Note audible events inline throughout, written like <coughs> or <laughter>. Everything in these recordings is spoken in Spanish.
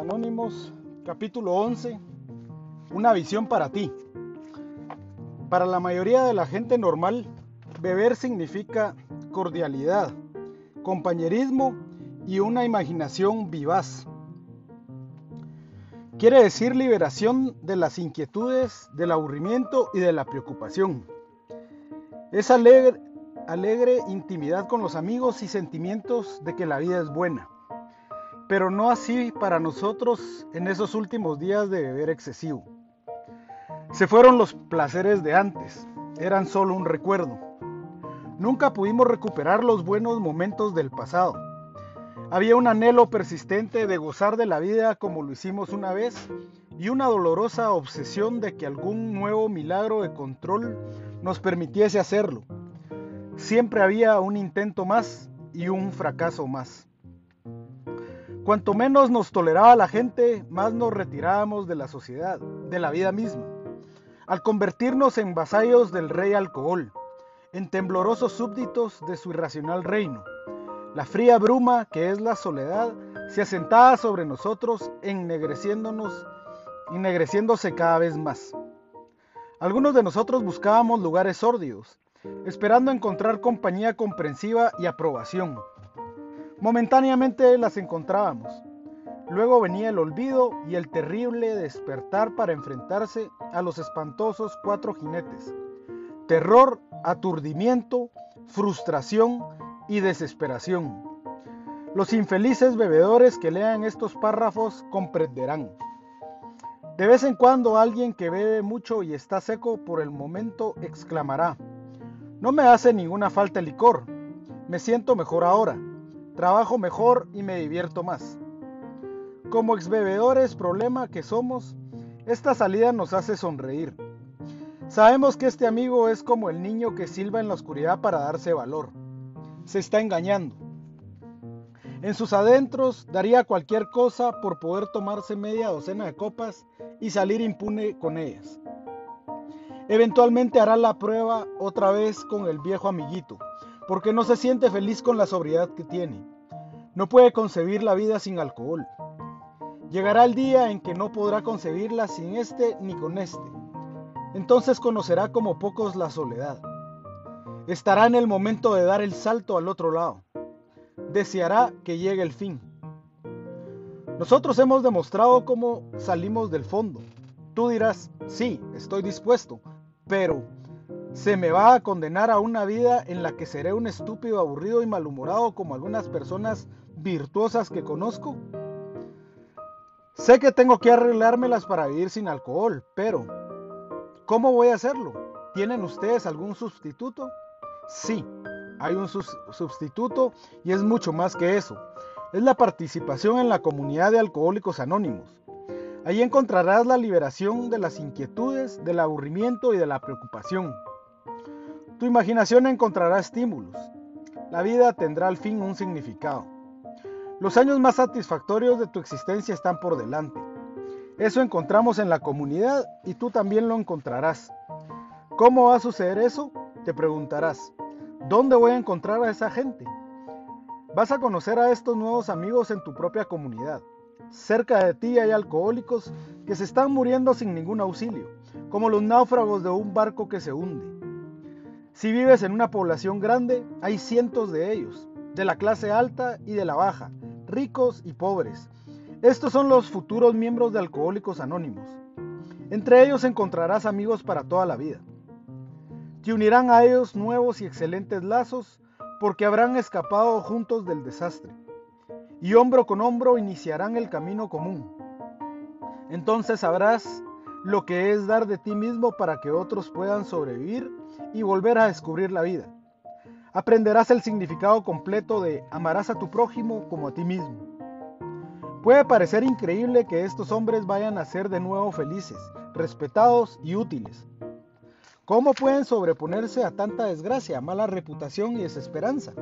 Anónimos, capítulo 11, una visión para ti. Para la mayoría de la gente normal, beber significa cordialidad, compañerismo y una imaginación vivaz. Quiere decir liberación de las inquietudes, del aburrimiento y de la preocupación. Es alegre, alegre intimidad con los amigos y sentimientos de que la vida es buena pero no así para nosotros en esos últimos días de beber excesivo. Se fueron los placeres de antes, eran solo un recuerdo. Nunca pudimos recuperar los buenos momentos del pasado. Había un anhelo persistente de gozar de la vida como lo hicimos una vez y una dolorosa obsesión de que algún nuevo milagro de control nos permitiese hacerlo. Siempre había un intento más y un fracaso más. Cuanto menos nos toleraba la gente, más nos retirábamos de la sociedad, de la vida misma, al convertirnos en vasallos del rey alcohol, en temblorosos súbditos de su irracional reino. La fría bruma que es la soledad se asentaba sobre nosotros, ennegreciéndonos, ennegreciéndose cada vez más. Algunos de nosotros buscábamos lugares sórdidos, esperando encontrar compañía comprensiva y aprobación. Momentáneamente las encontrábamos. Luego venía el olvido y el terrible despertar para enfrentarse a los espantosos cuatro jinetes. Terror, aturdimiento, frustración y desesperación. Los infelices bebedores que lean estos párrafos comprenderán. De vez en cuando alguien que bebe mucho y está seco por el momento exclamará, no me hace ninguna falta el licor, me siento mejor ahora trabajo mejor y me divierto más. Como exbebedores problema que somos, esta salida nos hace sonreír. Sabemos que este amigo es como el niño que silba en la oscuridad para darse valor. Se está engañando. En sus adentros daría cualquier cosa por poder tomarse media docena de copas y salir impune con ellas. Eventualmente hará la prueba otra vez con el viejo amiguito, porque no se siente feliz con la sobriedad que tiene. No puede concebir la vida sin alcohol. Llegará el día en que no podrá concebirla sin este ni con este. Entonces conocerá como pocos la soledad. Estará en el momento de dar el salto al otro lado. Deseará que llegue el fin. Nosotros hemos demostrado cómo salimos del fondo. Tú dirás, sí, estoy dispuesto, pero ¿Se me va a condenar a una vida en la que seré un estúpido, aburrido y malhumorado como algunas personas virtuosas que conozco? Sé que tengo que arreglármelas para vivir sin alcohol, pero ¿cómo voy a hacerlo? ¿Tienen ustedes algún sustituto? Sí, hay un sustituto y es mucho más que eso. Es la participación en la comunidad de alcohólicos anónimos. Ahí encontrarás la liberación de las inquietudes, del aburrimiento y de la preocupación. Tu imaginación encontrará estímulos. La vida tendrá al fin un significado. Los años más satisfactorios de tu existencia están por delante. Eso encontramos en la comunidad y tú también lo encontrarás. ¿Cómo va a suceder eso? Te preguntarás. ¿Dónde voy a encontrar a esa gente? Vas a conocer a estos nuevos amigos en tu propia comunidad. Cerca de ti hay alcohólicos que se están muriendo sin ningún auxilio, como los náufragos de un barco que se hunde. Si vives en una población grande, hay cientos de ellos, de la clase alta y de la baja, ricos y pobres. Estos son los futuros miembros de Alcohólicos Anónimos. Entre ellos encontrarás amigos para toda la vida. Te unirán a ellos nuevos y excelentes lazos porque habrán escapado juntos del desastre. Y hombro con hombro iniciarán el camino común. Entonces sabrás lo que es dar de ti mismo para que otros puedan sobrevivir y volver a descubrir la vida. Aprenderás el significado completo de amarás a tu prójimo como a ti mismo. Puede parecer increíble que estos hombres vayan a ser de nuevo felices, respetados y útiles. ¿Cómo pueden sobreponerse a tanta desgracia, mala reputación y desesperanza?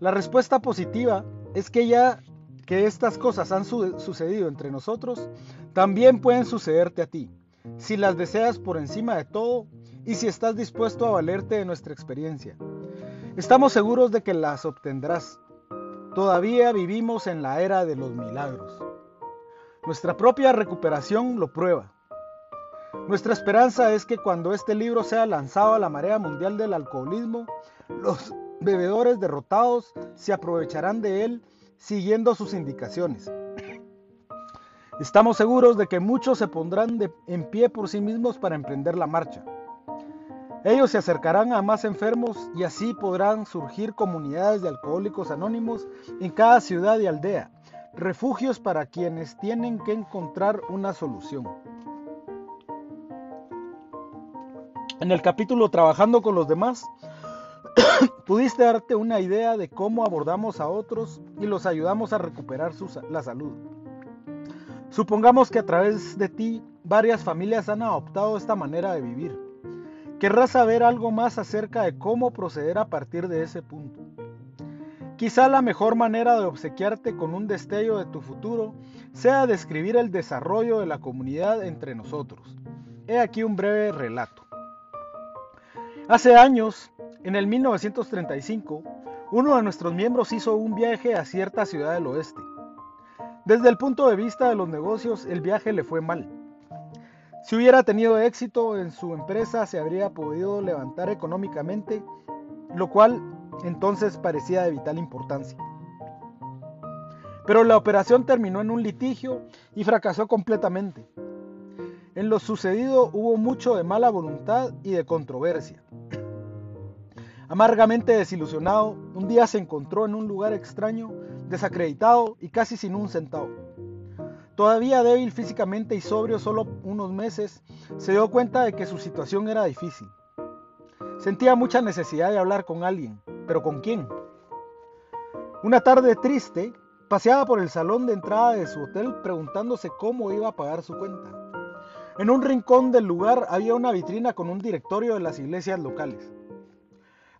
La respuesta positiva es que ya que estas cosas han sucedido entre nosotros, también pueden sucederte a ti, si las deseas por encima de todo y si estás dispuesto a valerte de nuestra experiencia. Estamos seguros de que las obtendrás. Todavía vivimos en la era de los milagros. Nuestra propia recuperación lo prueba. Nuestra esperanza es que cuando este libro sea lanzado a la marea mundial del alcoholismo, los bebedores derrotados se aprovecharán de él siguiendo sus indicaciones. Estamos seguros de que muchos se pondrán en pie por sí mismos para emprender la marcha. Ellos se acercarán a más enfermos y así podrán surgir comunidades de alcohólicos anónimos en cada ciudad y aldea, refugios para quienes tienen que encontrar una solución. En el capítulo Trabajando con los demás, <coughs> pudiste darte una idea de cómo abordamos a otros y los ayudamos a recuperar la salud. Supongamos que a través de ti varias familias han adoptado esta manera de vivir. Querrás saber algo más acerca de cómo proceder a partir de ese punto. Quizá la mejor manera de obsequiarte con un destello de tu futuro sea describir el desarrollo de la comunidad entre nosotros. He aquí un breve relato. Hace años, en el 1935, uno de nuestros miembros hizo un viaje a cierta ciudad del oeste. Desde el punto de vista de los negocios, el viaje le fue mal. Si hubiera tenido éxito en su empresa, se habría podido levantar económicamente, lo cual entonces parecía de vital importancia. Pero la operación terminó en un litigio y fracasó completamente. En lo sucedido hubo mucho de mala voluntad y de controversia. Amargamente desilusionado, un día se encontró en un lugar extraño, desacreditado y casi sin un centavo. Todavía débil físicamente y sobrio solo unos meses, se dio cuenta de que su situación era difícil. Sentía mucha necesidad de hablar con alguien, pero ¿con quién? Una tarde triste, paseaba por el salón de entrada de su hotel preguntándose cómo iba a pagar su cuenta. En un rincón del lugar había una vitrina con un directorio de las iglesias locales.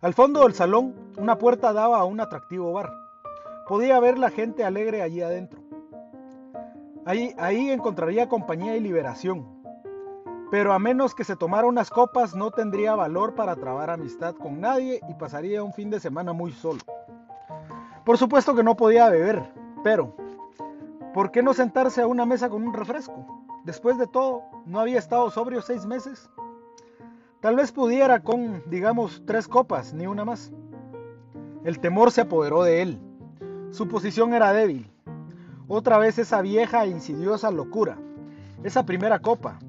Al fondo del salón, una puerta daba a un atractivo bar. Podía ver la gente alegre allí adentro. Ahí, ahí encontraría compañía y liberación. Pero a menos que se tomara unas copas, no tendría valor para trabar amistad con nadie y pasaría un fin de semana muy solo. Por supuesto que no podía beber, pero ¿por qué no sentarse a una mesa con un refresco? Después de todo, ¿no había estado sobrio seis meses? Tal vez pudiera con, digamos, tres copas, ni una más. El temor se apoderó de él. Su posición era débil. Otra vez esa vieja e insidiosa locura. Esa primera copa.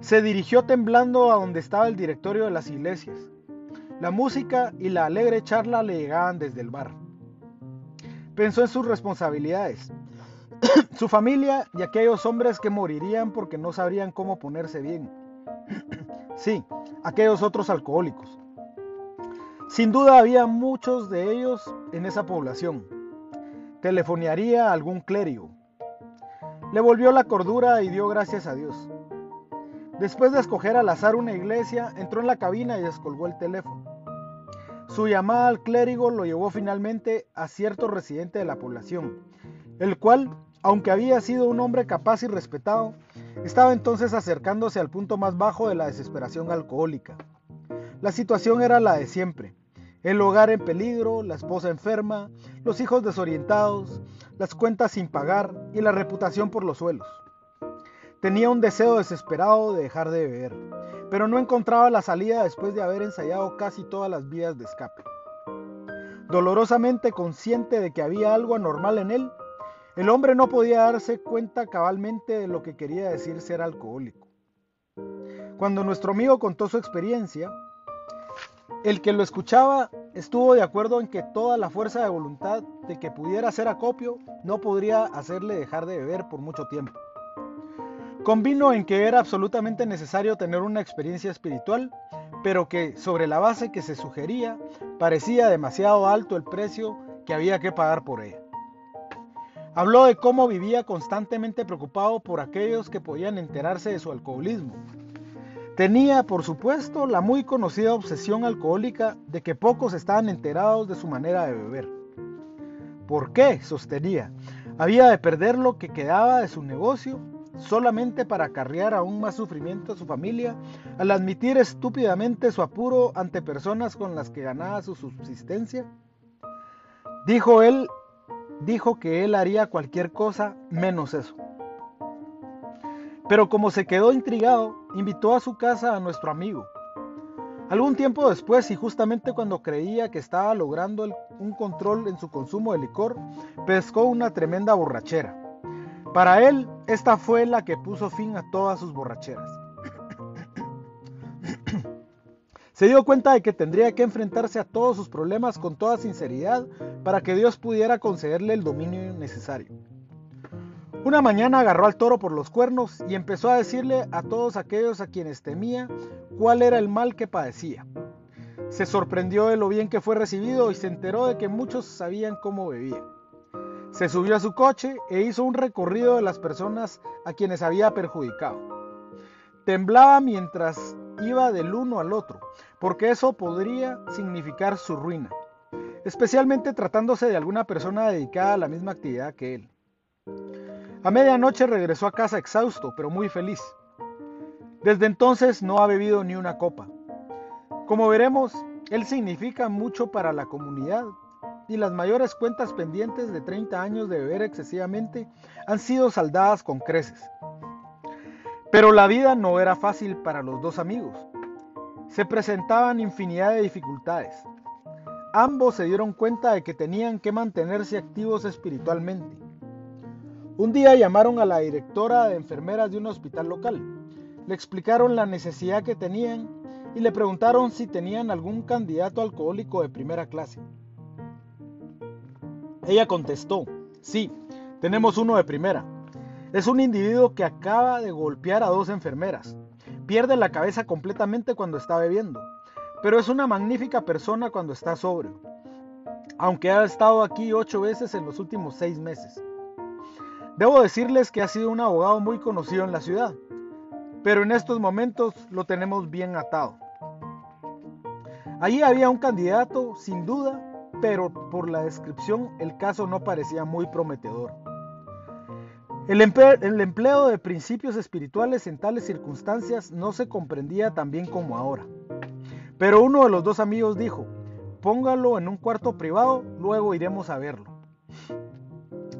Se dirigió temblando a donde estaba el directorio de las iglesias. La música y la alegre charla le llegaban desde el bar. Pensó en sus responsabilidades, <coughs> su familia y aquellos hombres que morirían porque no sabrían cómo ponerse bien. <coughs> Sí, aquellos otros alcohólicos. Sin duda había muchos de ellos en esa población. Telefonearía a algún clérigo. Le volvió la cordura y dio gracias a Dios. Después de escoger al azar una iglesia, entró en la cabina y descolgó el teléfono. Su llamada al clérigo lo llevó finalmente a cierto residente de la población, el cual, aunque había sido un hombre capaz y respetado, estaba entonces acercándose al punto más bajo de la desesperación alcohólica. La situación era la de siempre. El hogar en peligro, la esposa enferma, los hijos desorientados, las cuentas sin pagar y la reputación por los suelos. Tenía un deseo desesperado de dejar de beber, pero no encontraba la salida después de haber ensayado casi todas las vías de escape. Dolorosamente consciente de que había algo anormal en él, el hombre no podía darse cuenta cabalmente de lo que quería decir ser alcohólico. Cuando nuestro amigo contó su experiencia, el que lo escuchaba estuvo de acuerdo en que toda la fuerza de voluntad de que pudiera hacer acopio no podría hacerle dejar de beber por mucho tiempo. Convino en que era absolutamente necesario tener una experiencia espiritual, pero que sobre la base que se sugería parecía demasiado alto el precio que había que pagar por ella. Habló de cómo vivía constantemente preocupado por aquellos que podían enterarse de su alcoholismo. Tenía, por supuesto, la muy conocida obsesión alcohólica de que pocos estaban enterados de su manera de beber. ¿Por qué? sostenía. Había de perder lo que quedaba de su negocio solamente para acarrear aún más sufrimiento a su familia al admitir estúpidamente su apuro ante personas con las que ganaba su subsistencia? Dijo él dijo que él haría cualquier cosa menos eso. Pero como se quedó intrigado, invitó a su casa a nuestro amigo. Algún tiempo después, y justamente cuando creía que estaba logrando un control en su consumo de licor, pescó una tremenda borrachera. Para él, esta fue la que puso fin a todas sus borracheras. Se dio cuenta de que tendría que enfrentarse a todos sus problemas con toda sinceridad para que Dios pudiera concederle el dominio necesario. Una mañana agarró al toro por los cuernos y empezó a decirle a todos aquellos a quienes temía cuál era el mal que padecía. Se sorprendió de lo bien que fue recibido y se enteró de que muchos sabían cómo bebía. Se subió a su coche e hizo un recorrido de las personas a quienes había perjudicado. Temblaba mientras iba del uno al otro, porque eso podría significar su ruina, especialmente tratándose de alguna persona dedicada a la misma actividad que él. A medianoche regresó a casa exhausto, pero muy feliz. Desde entonces no ha bebido ni una copa. Como veremos, él significa mucho para la comunidad y las mayores cuentas pendientes de 30 años de beber excesivamente han sido saldadas con creces. Pero la vida no era fácil para los dos amigos. Se presentaban infinidad de dificultades. Ambos se dieron cuenta de que tenían que mantenerse activos espiritualmente. Un día llamaron a la directora de enfermeras de un hospital local. Le explicaron la necesidad que tenían y le preguntaron si tenían algún candidato alcohólico de primera clase. Ella contestó, sí, tenemos uno de primera. Es un individuo que acaba de golpear a dos enfermeras. Pierde la cabeza completamente cuando está bebiendo, pero es una magnífica persona cuando está sobrio, aunque ha estado aquí ocho veces en los últimos seis meses. Debo decirles que ha sido un abogado muy conocido en la ciudad, pero en estos momentos lo tenemos bien atado. Allí había un candidato, sin duda, pero por la descripción el caso no parecía muy prometedor. El, empleo de principios espirituales en tales circunstancias no se comprendía tan bien como ahora. Pero uno de los dos amigos dijo, póngalo en un cuarto privado, luego iremos a verlo.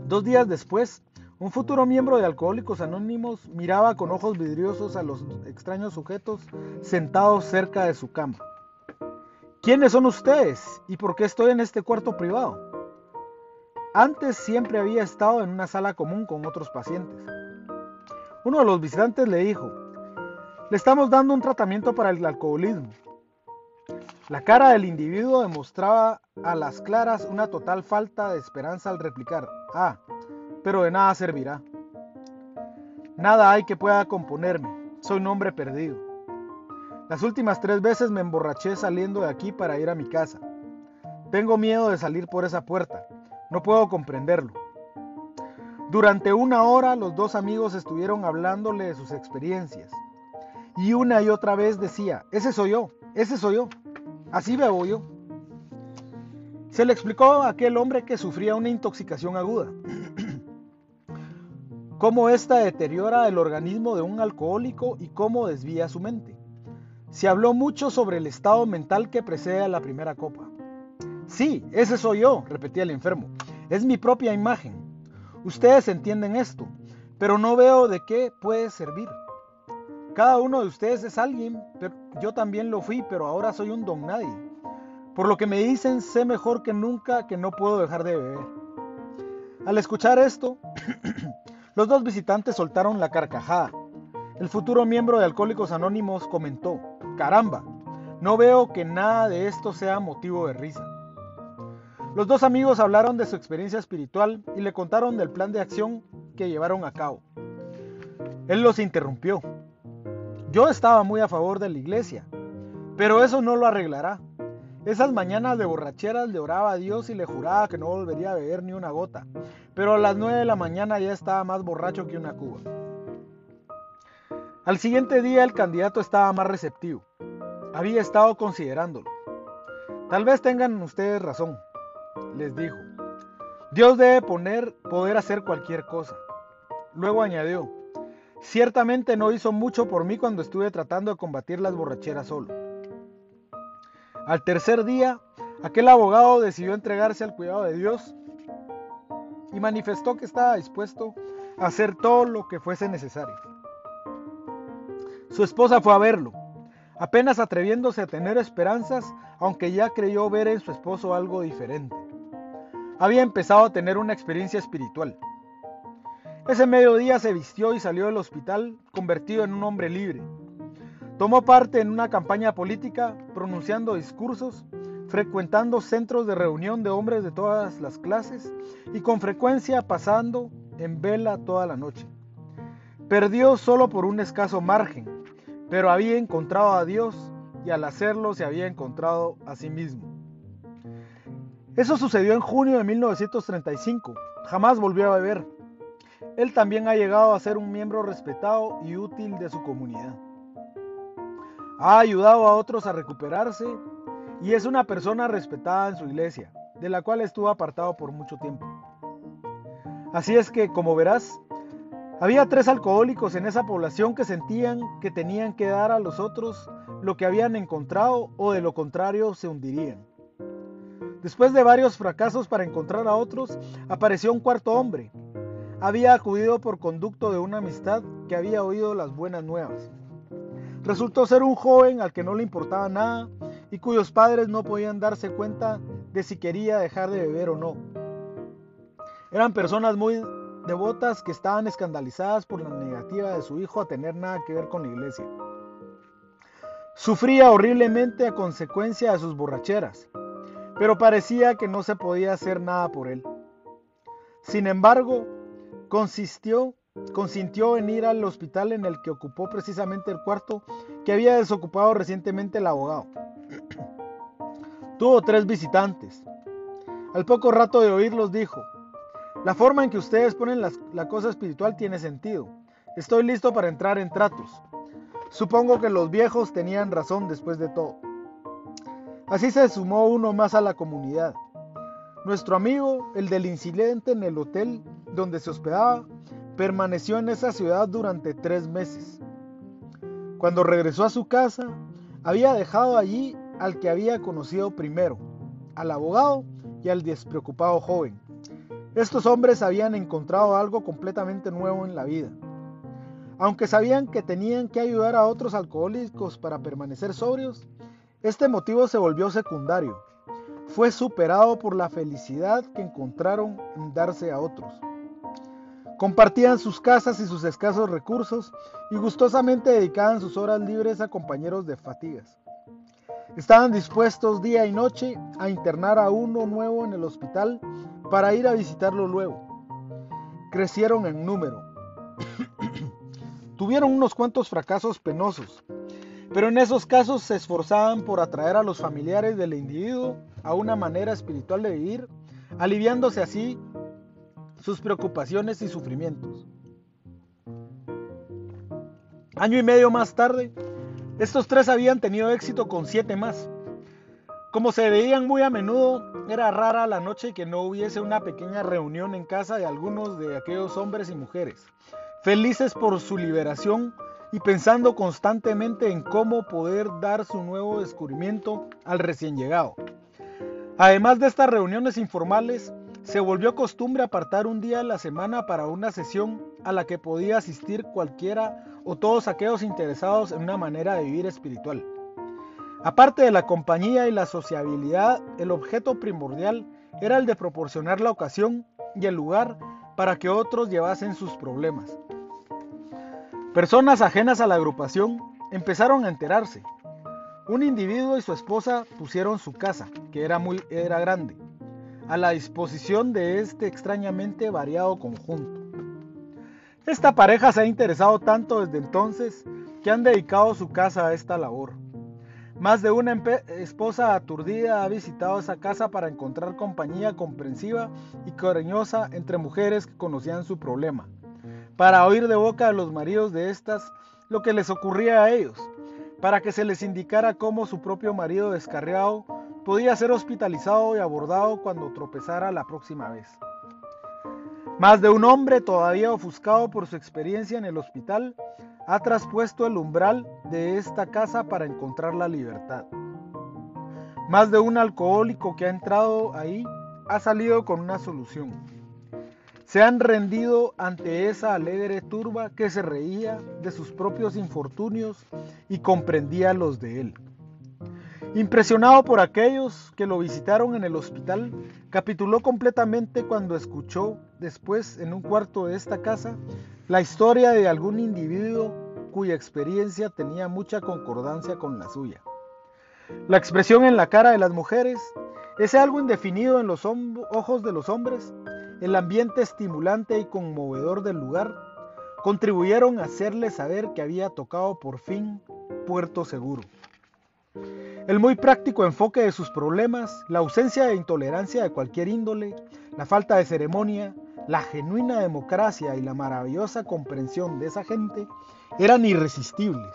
Dos días después, un futuro miembro de Alcohólicos Anónimos miraba con ojos vidriosos a los extraños sujetos sentados cerca de su cama. ¿Quiénes son ustedes y por qué estoy en este cuarto privado? Antes siempre había estado en una sala común con otros pacientes. Uno de los visitantes le dijo, le estamos dando un tratamiento para el alcoholismo. La cara del individuo demostraba a las claras una total falta de esperanza al replicar, ah, pero de nada servirá. Nada hay que pueda componerme, soy un hombre perdido. Las últimas tres veces me emborraché saliendo de aquí para ir a mi casa. Tengo miedo de salir por esa puerta. No puedo comprenderlo. Durante una hora los dos amigos estuvieron hablándole de sus experiencias. Y una y otra vez decía, ese soy yo, ese soy yo. Así veo yo. Se le explicó a aquel hombre que sufría una intoxicación aguda. Cómo ésta deteriora el organismo de un alcohólico y cómo desvía su mente. Se habló mucho sobre el estado mental que precede a la primera copa. Sí, ese soy yo, repetía el enfermo. Es mi propia imagen. Ustedes entienden esto, pero no veo de qué puede servir. Cada uno de ustedes es alguien, pero yo también lo fui, pero ahora soy un don nadie. Por lo que me dicen, sé mejor que nunca que no puedo dejar de beber. Al escuchar esto, <clears throat> los dos visitantes soltaron la carcajada. El futuro miembro de Alcohólicos Anónimos comentó, Caramba, no veo que nada de esto sea motivo de risa. Los dos amigos hablaron de su experiencia espiritual y le contaron del plan de acción que llevaron a cabo. Él los interrumpió. Yo estaba muy a favor de la iglesia, pero eso no lo arreglará. Esas mañanas de borracheras le oraba a Dios y le juraba que no volvería a beber ni una gota, pero a las 9 de la mañana ya estaba más borracho que una cuba. Al siguiente día el candidato estaba más receptivo. Había estado considerándolo. Tal vez tengan ustedes razón, les dijo. Dios debe poner, poder hacer cualquier cosa. Luego añadió, ciertamente no hizo mucho por mí cuando estuve tratando de combatir las borracheras solo. Al tercer día, aquel abogado decidió entregarse al cuidado de Dios y manifestó que estaba dispuesto a hacer todo lo que fuese necesario. Su esposa fue a verlo, apenas atreviéndose a tener esperanzas, aunque ya creyó ver en su esposo algo diferente. Había empezado a tener una experiencia espiritual. Ese mediodía se vistió y salió del hospital convertido en un hombre libre. Tomó parte en una campaña política, pronunciando discursos, frecuentando centros de reunión de hombres de todas las clases y con frecuencia pasando en vela toda la noche. Perdió solo por un escaso margen, pero había encontrado a Dios y al hacerlo se había encontrado a sí mismo. Eso sucedió en junio de 1935. Jamás volvió a beber. Él también ha llegado a ser un miembro respetado y útil de su comunidad. Ha ayudado a otros a recuperarse y es una persona respetada en su iglesia, de la cual estuvo apartado por mucho tiempo. Así es que, como verás, había tres alcohólicos en esa población que sentían que tenían que dar a los otros lo que habían encontrado o de lo contrario se hundirían. Después de varios fracasos para encontrar a otros, apareció un cuarto hombre. Había acudido por conducto de una amistad que había oído las buenas nuevas. Resultó ser un joven al que no le importaba nada y cuyos padres no podían darse cuenta de si quería dejar de beber o no. Eran personas muy devotas que estaban escandalizadas por la negativa de su hijo a tener nada que ver con la iglesia. Sufría horriblemente a consecuencia de sus borracheras, pero parecía que no se podía hacer nada por él. Sin embargo, consistió, consintió en ir al hospital en el que ocupó precisamente el cuarto que había desocupado recientemente el abogado. <clears throat> Tuvo tres visitantes. Al poco rato de oírlos dijo, la forma en que ustedes ponen la cosa espiritual tiene sentido. Estoy listo para entrar en tratos. Supongo que los viejos tenían razón después de todo. Así se sumó uno más a la comunidad. Nuestro amigo, el del incidente en el hotel donde se hospedaba, permaneció en esa ciudad durante tres meses. Cuando regresó a su casa, había dejado allí al que había conocido primero, al abogado y al despreocupado joven. Estos hombres habían encontrado algo completamente nuevo en la vida. Aunque sabían que tenían que ayudar a otros alcohólicos para permanecer sobrios, este motivo se volvió secundario. Fue superado por la felicidad que encontraron en darse a otros. Compartían sus casas y sus escasos recursos y gustosamente dedicaban sus horas libres a compañeros de fatigas. Estaban dispuestos día y noche a internar a uno nuevo en el hospital para ir a visitarlo luego. Crecieron en número. <coughs> Tuvieron unos cuantos fracasos penosos, pero en esos casos se esforzaban por atraer a los familiares del individuo a una manera espiritual de vivir, aliviándose así sus preocupaciones y sufrimientos. Año y medio más tarde, estos tres habían tenido éxito con siete más. Como se veían muy a menudo, era rara la noche que no hubiese una pequeña reunión en casa de algunos de aquellos hombres y mujeres, felices por su liberación y pensando constantemente en cómo poder dar su nuevo descubrimiento al recién llegado. Además de estas reuniones informales, se volvió costumbre apartar un día a la semana para una sesión a la que podía asistir cualquiera o todos aquellos interesados en una manera de vivir espiritual. Aparte de la compañía y la sociabilidad, el objeto primordial era el de proporcionar la ocasión y el lugar para que otros llevasen sus problemas. Personas ajenas a la agrupación empezaron a enterarse. Un individuo y su esposa pusieron su casa, que era muy era grande, a la disposición de este extrañamente variado conjunto. Esta pareja se ha interesado tanto desde entonces que han dedicado su casa a esta labor. Más de una esposa aturdida ha visitado esa casa para encontrar compañía comprensiva y cariñosa entre mujeres que conocían su problema, para oír de boca de los maridos de estas lo que les ocurría a ellos, para que se les indicara cómo su propio marido descarriado podía ser hospitalizado y abordado cuando tropezara la próxima vez. Más de un hombre, todavía ofuscado por su experiencia en el hospital, ha traspuesto el umbral de esta casa para encontrar la libertad. Más de un alcohólico que ha entrado ahí ha salido con una solución. se han rendido ante esa alegre turba que se reía de sus propios infortunios y comprendía los de él. Impresionado por aquellos que lo visitaron en el hospital, capituló completamente cuando escuchó después en un cuarto de esta casa la historia de algún individuo cuya experiencia tenía mucha concordancia con la suya. La expresión en la cara de las mujeres, ese algo indefinido en los ojos de los hombres, el ambiente estimulante y conmovedor del lugar, contribuyeron a hacerle saber que había tocado por fin puerto seguro. El muy práctico enfoque de sus problemas, la ausencia de intolerancia de cualquier índole, la falta de ceremonia, la genuina democracia y la maravillosa comprensión de esa gente eran irresistibles.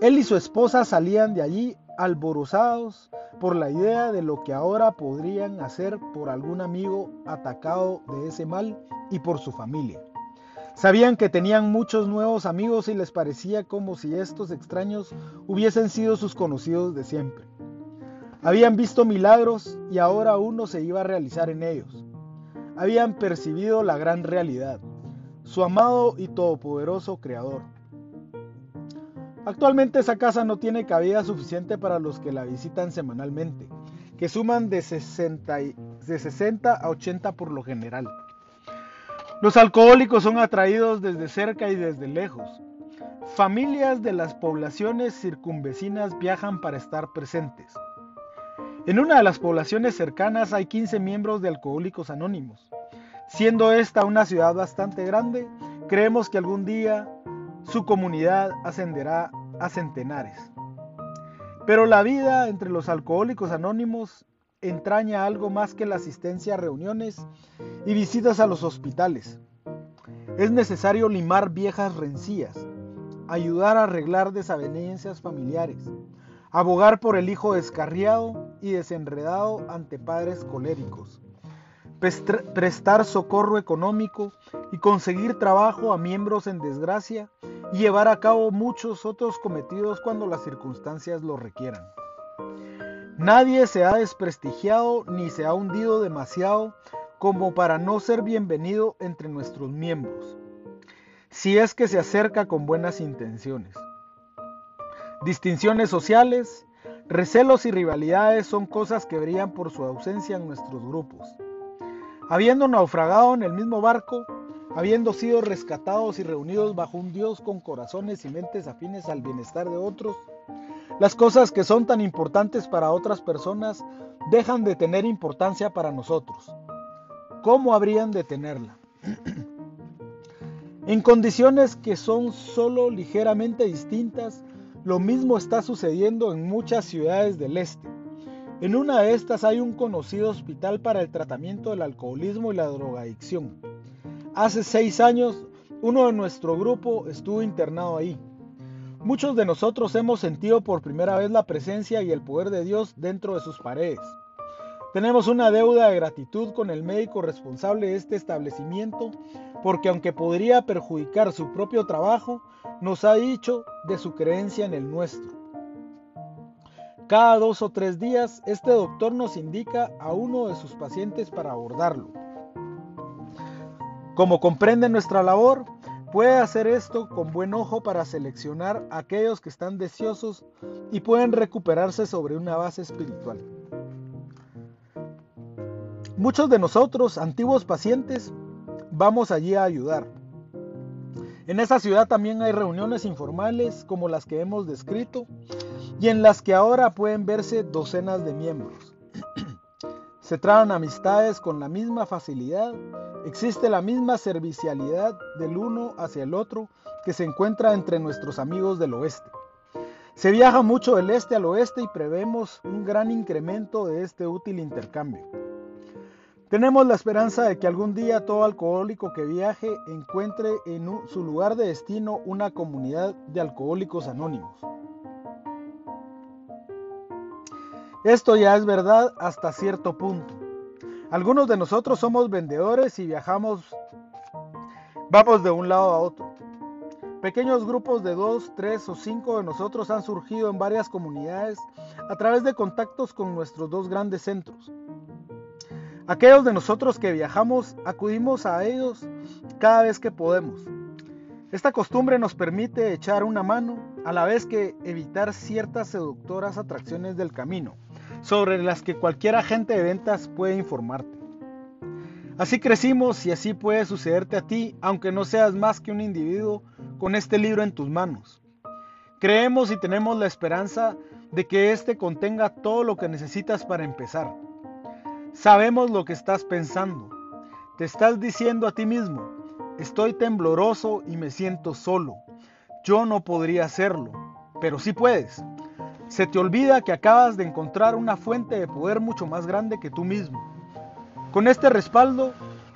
Él y su esposa salían de allí alborozados por la idea de lo que ahora podrían hacer por algún amigo atacado de ese mal y por su familia. Sabían que tenían muchos nuevos amigos y les parecía como si estos extraños hubiesen sido sus conocidos de siempre. Habían visto milagros y ahora uno se iba a realizar en ellos. Habían percibido la gran realidad, su amado y todopoderoso Creador. Actualmente esa casa no tiene cabida suficiente para los que la visitan semanalmente, que suman de 60, de 60 a 80 por lo general. Los alcohólicos son atraídos desde cerca y desde lejos. Familias de las poblaciones circunvecinas viajan para estar presentes. En una de las poblaciones cercanas hay 15 miembros de Alcohólicos Anónimos. Siendo esta una ciudad bastante grande, creemos que algún día su comunidad ascenderá a centenares. Pero la vida entre los alcohólicos anónimos entraña algo más que la asistencia a reuniones y visitas a los hospitales. Es necesario limar viejas rencillas, ayudar a arreglar desavenencias familiares, abogar por el hijo descarriado y desenredado ante padres coléricos, prestar socorro económico y conseguir trabajo a miembros en desgracia y llevar a cabo muchos otros cometidos cuando las circunstancias lo requieran. Nadie se ha desprestigiado ni se ha hundido demasiado como para no ser bienvenido entre nuestros miembros, si es que se acerca con buenas intenciones. Distinciones sociales, recelos y rivalidades son cosas que brillan por su ausencia en nuestros grupos. Habiendo naufragado en el mismo barco, habiendo sido rescatados y reunidos bajo un Dios con corazones y mentes afines al bienestar de otros, las cosas que son tan importantes para otras personas dejan de tener importancia para nosotros. ¿Cómo habrían de tenerla? <clears throat> en condiciones que son solo ligeramente distintas, lo mismo está sucediendo en muchas ciudades del este. En una de estas hay un conocido hospital para el tratamiento del alcoholismo y la drogadicción. Hace seis años, uno de nuestro grupo estuvo internado ahí. Muchos de nosotros hemos sentido por primera vez la presencia y el poder de Dios dentro de sus paredes. Tenemos una deuda de gratitud con el médico responsable de este establecimiento porque aunque podría perjudicar su propio trabajo, nos ha dicho de su creencia en el nuestro. Cada dos o tres días, este doctor nos indica a uno de sus pacientes para abordarlo. Como comprende nuestra labor, Puede hacer esto con buen ojo para seleccionar a aquellos que están deseosos y pueden recuperarse sobre una base espiritual. Muchos de nosotros, antiguos pacientes, vamos allí a ayudar. En esa ciudad también hay reuniones informales como las que hemos descrito y en las que ahora pueden verse docenas de miembros. <clears throat> Se traen amistades con la misma facilidad Existe la misma servicialidad del uno hacia el otro que se encuentra entre nuestros amigos del oeste. Se viaja mucho del este al oeste y prevemos un gran incremento de este útil intercambio. Tenemos la esperanza de que algún día todo alcohólico que viaje encuentre en su lugar de destino una comunidad de alcohólicos anónimos. Esto ya es verdad hasta cierto punto. Algunos de nosotros somos vendedores y viajamos, vamos de un lado a otro. Pequeños grupos de dos, tres o cinco de nosotros han surgido en varias comunidades a través de contactos con nuestros dos grandes centros. Aquellos de nosotros que viajamos acudimos a ellos cada vez que podemos. Esta costumbre nos permite echar una mano a la vez que evitar ciertas seductoras atracciones del camino, sobre las que cualquier agente de ventas puede informarte. Así crecimos y así puede sucederte a ti, aunque no seas más que un individuo con este libro en tus manos. Creemos y tenemos la esperanza de que éste contenga todo lo que necesitas para empezar. Sabemos lo que estás pensando. Te estás diciendo a ti mismo, estoy tembloroso y me siento solo. Yo no podría hacerlo, pero sí puedes. Se te olvida que acabas de encontrar una fuente de poder mucho más grande que tú mismo. Con este respaldo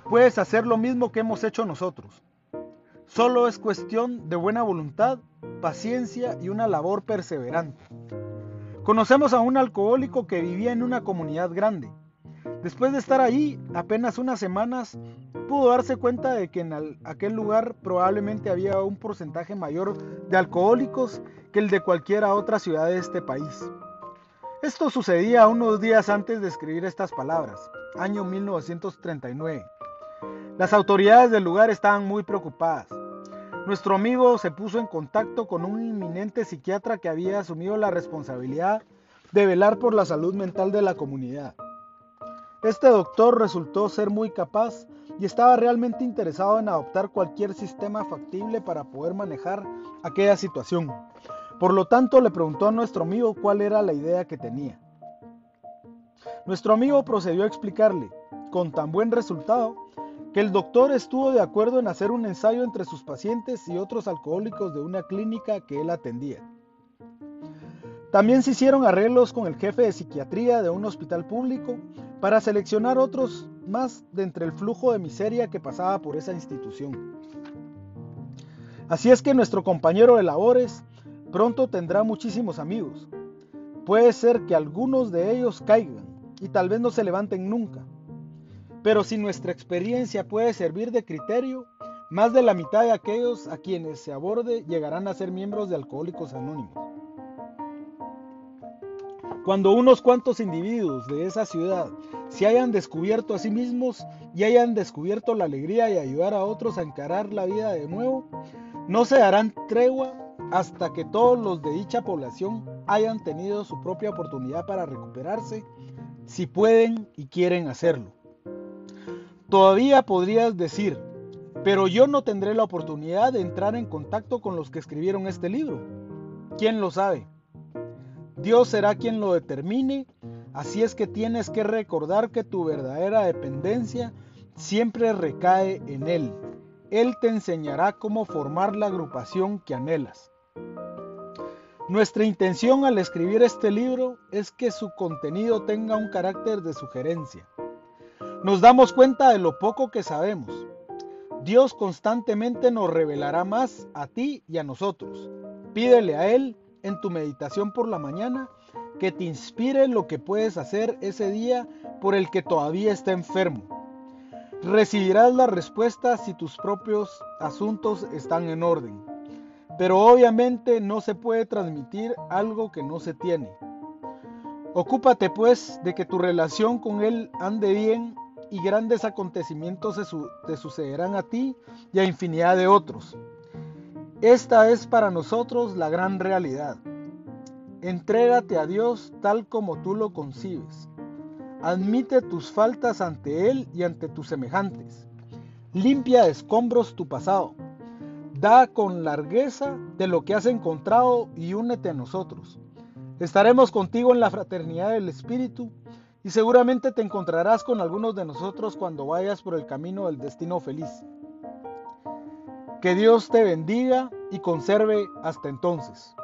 puedes hacer lo mismo que hemos hecho nosotros. Solo es cuestión de buena voluntad, paciencia y una labor perseverante. Conocemos a un alcohólico que vivía en una comunidad grande. Después de estar ahí apenas unas semanas, pudo darse cuenta de que en aquel lugar probablemente había un porcentaje mayor de alcohólicos que el de cualquiera otra ciudad de este país. Esto sucedía unos días antes de escribir estas palabras, año 1939. Las autoridades del lugar estaban muy preocupadas. Nuestro amigo se puso en contacto con un inminente psiquiatra que había asumido la responsabilidad de velar por la salud mental de la comunidad. Este doctor resultó ser muy capaz y estaba realmente interesado en adoptar cualquier sistema factible para poder manejar aquella situación. Por lo tanto, le preguntó a nuestro amigo cuál era la idea que tenía. Nuestro amigo procedió a explicarle, con tan buen resultado, que el doctor estuvo de acuerdo en hacer un ensayo entre sus pacientes y otros alcohólicos de una clínica que él atendía. También se hicieron arreglos con el jefe de psiquiatría de un hospital público para seleccionar otros más de entre el flujo de miseria que pasaba por esa institución. Así es que nuestro compañero de labores pronto tendrá muchísimos amigos. Puede ser que algunos de ellos caigan y tal vez no se levanten nunca, pero si nuestra experiencia puede servir de criterio, más de la mitad de aquellos a quienes se aborde llegarán a ser miembros de Alcohólicos Anónimos. Cuando unos cuantos individuos de esa ciudad se hayan descubierto a sí mismos y hayan descubierto la alegría y ayudar a otros a encarar la vida de nuevo, no se darán tregua hasta que todos los de dicha población hayan tenido su propia oportunidad para recuperarse, si pueden y quieren hacerlo. Todavía podrías decir, pero yo no tendré la oportunidad de entrar en contacto con los que escribieron este libro. ¿Quién lo sabe? Dios será quien lo determine, así es que tienes que recordar que tu verdadera dependencia siempre recae en Él. Él te enseñará cómo formar la agrupación que anhelas. Nuestra intención al escribir este libro es que su contenido tenga un carácter de sugerencia nos damos cuenta de lo poco que sabemos. Dios constantemente nos revelará más a ti y a nosotros. Pídele a Él en tu meditación por la mañana que te inspire lo que puedes hacer ese día por el que todavía está enfermo. Recibirás la respuesta si tus propios asuntos están en orden. Pero obviamente no se puede transmitir algo que no se tiene. Ocúpate pues de que tu relación con Él ande bien y grandes acontecimientos te sucederán a ti y a infinidad de otros. Esta es para nosotros la gran realidad. Entrégate a Dios tal como tú lo concibes. Admite tus faltas ante Él y ante tus semejantes. Limpia de escombros tu pasado. Da con largueza de lo que has encontrado y únete a nosotros. Estaremos contigo en la fraternidad del Espíritu y seguramente te encontrarás con algunos de nosotros cuando vayas por el camino del destino feliz. Que Dios te bendiga y conserve hasta entonces.